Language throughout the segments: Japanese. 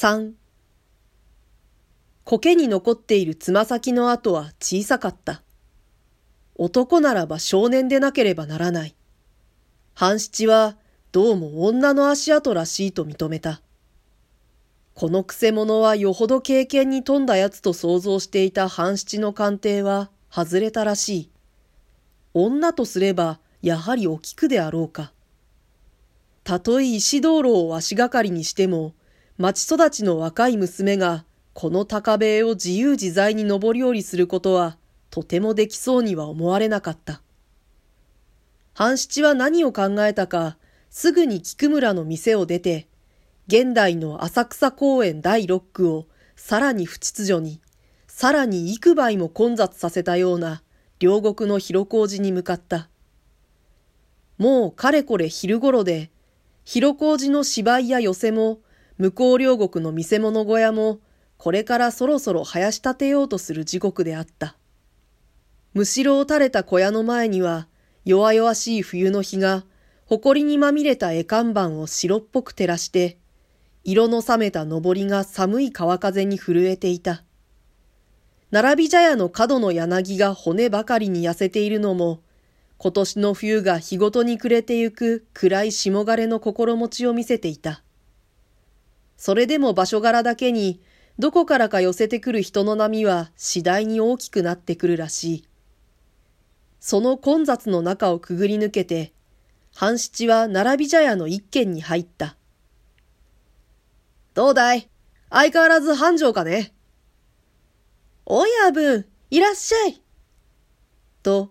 3苔に残っているつま先の跡は小さかった。男ならば少年でなければならない。半七はどうも女の足跡らしいと認めた。このくせ者はよほど経験に富んだやつと想像していた半七の鑑定は外れたらしい。女とすればやはりお菊であろうか。たとえ石道路を足がかりにしても、町育ちの若い娘がこの高塀を自由自在に登り降りすることはとてもできそうには思われなかった。半七は何を考えたか、すぐに菊村の店を出て、現代の浅草公園第六区をさらに不秩序に、さらに幾倍も混雑させたような両国の広小路に向かった。もうかれこれ昼頃で、広小路の芝居や寄せも、向こう両国の見せ物小屋も、これからそろそろ生やし立てようとする時刻であった。むしろを垂れた小屋の前には、弱々しい冬の日が、埃にまみれた絵看板を白っぽく照らして、色の冷めた上りが寒い川風に震えていた。並び茶屋の角の柳が骨ばかりに痩せているのも、今年の冬が日ごとに暮れてゆく暗い霜枯れの心持ちを見せていた。それでも場所柄だけに、どこからか寄せてくる人の波は次第に大きくなってくるらしい。その混雑の中をくぐり抜けて、半七は並び茶屋の一軒に入った。どうだい？相変わらず繁盛かね？おやぶん、いらっしゃい。と、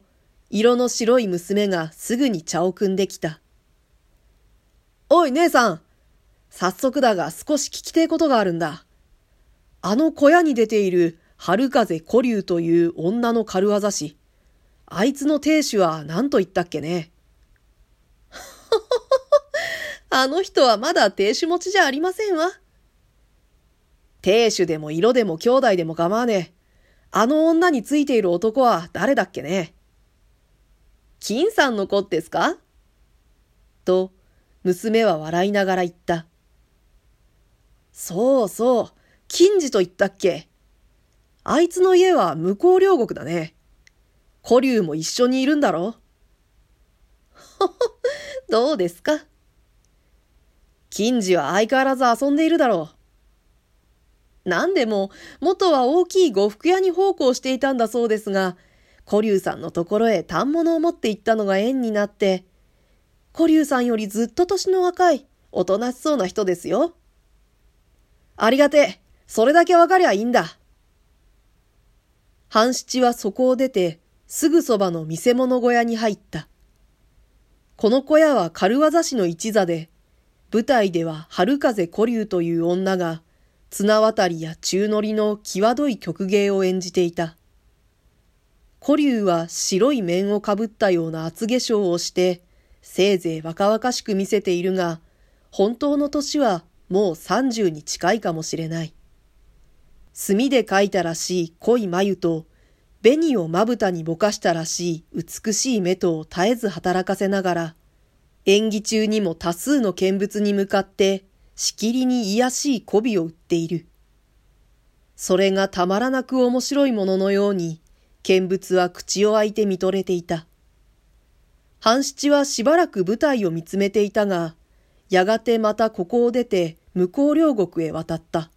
色の白い娘がすぐに茶を汲んできた。おい、姉さん。早速だが少し聞きてえことがあるんだ。あの小屋に出ている春風古流という女の軽業師。あいつの亭主は何と言ったっけね。あの人はまだ亭主持ちじゃありませんわ。亭主でも色でも兄弟でも構わねえ。あの女についている男は誰だっけね。金さんの子ですか？と、娘は笑いながら言った。そうそう、金次と言ったっけ？あいつの家は向こう両国だね。古流も一緒にいるんだろ？う どうですか？金次は相変わらず遊んでいるだろう。何でも、元は大きい呉服屋に奉公していたんだそうですが、古流さんのところへ反物を持って行ったのが縁になって、古流さんよりずっと年の若い、おとなしそうな人ですよ。ありがてえ。それだけわかりゃいいんだ。半七はそこを出て、すぐそばの見せ物小屋に入った。この小屋は軽業師の一座で、舞台では春風古流という女が、綱渡りや中乗りの際どい曲芸を演じていた。古流は白い面をかぶったような厚化粧をして、せいぜい若々しく見せているが、本当の年はもう三十に近いかもしれない。墨で描いたらしい濃い眉と、紅をまぶたにぼかしたらしい美しい目とを絶えず働かせながら、演技中にも多数の見物に向かって、しきりに癒しい媚びを売っている。それがたまらなく面白いもののように、見物は口を開いて見とれていた。半七はしばらく舞台を見つめていたが、やがてまたここを出て向こう両国へ渡った。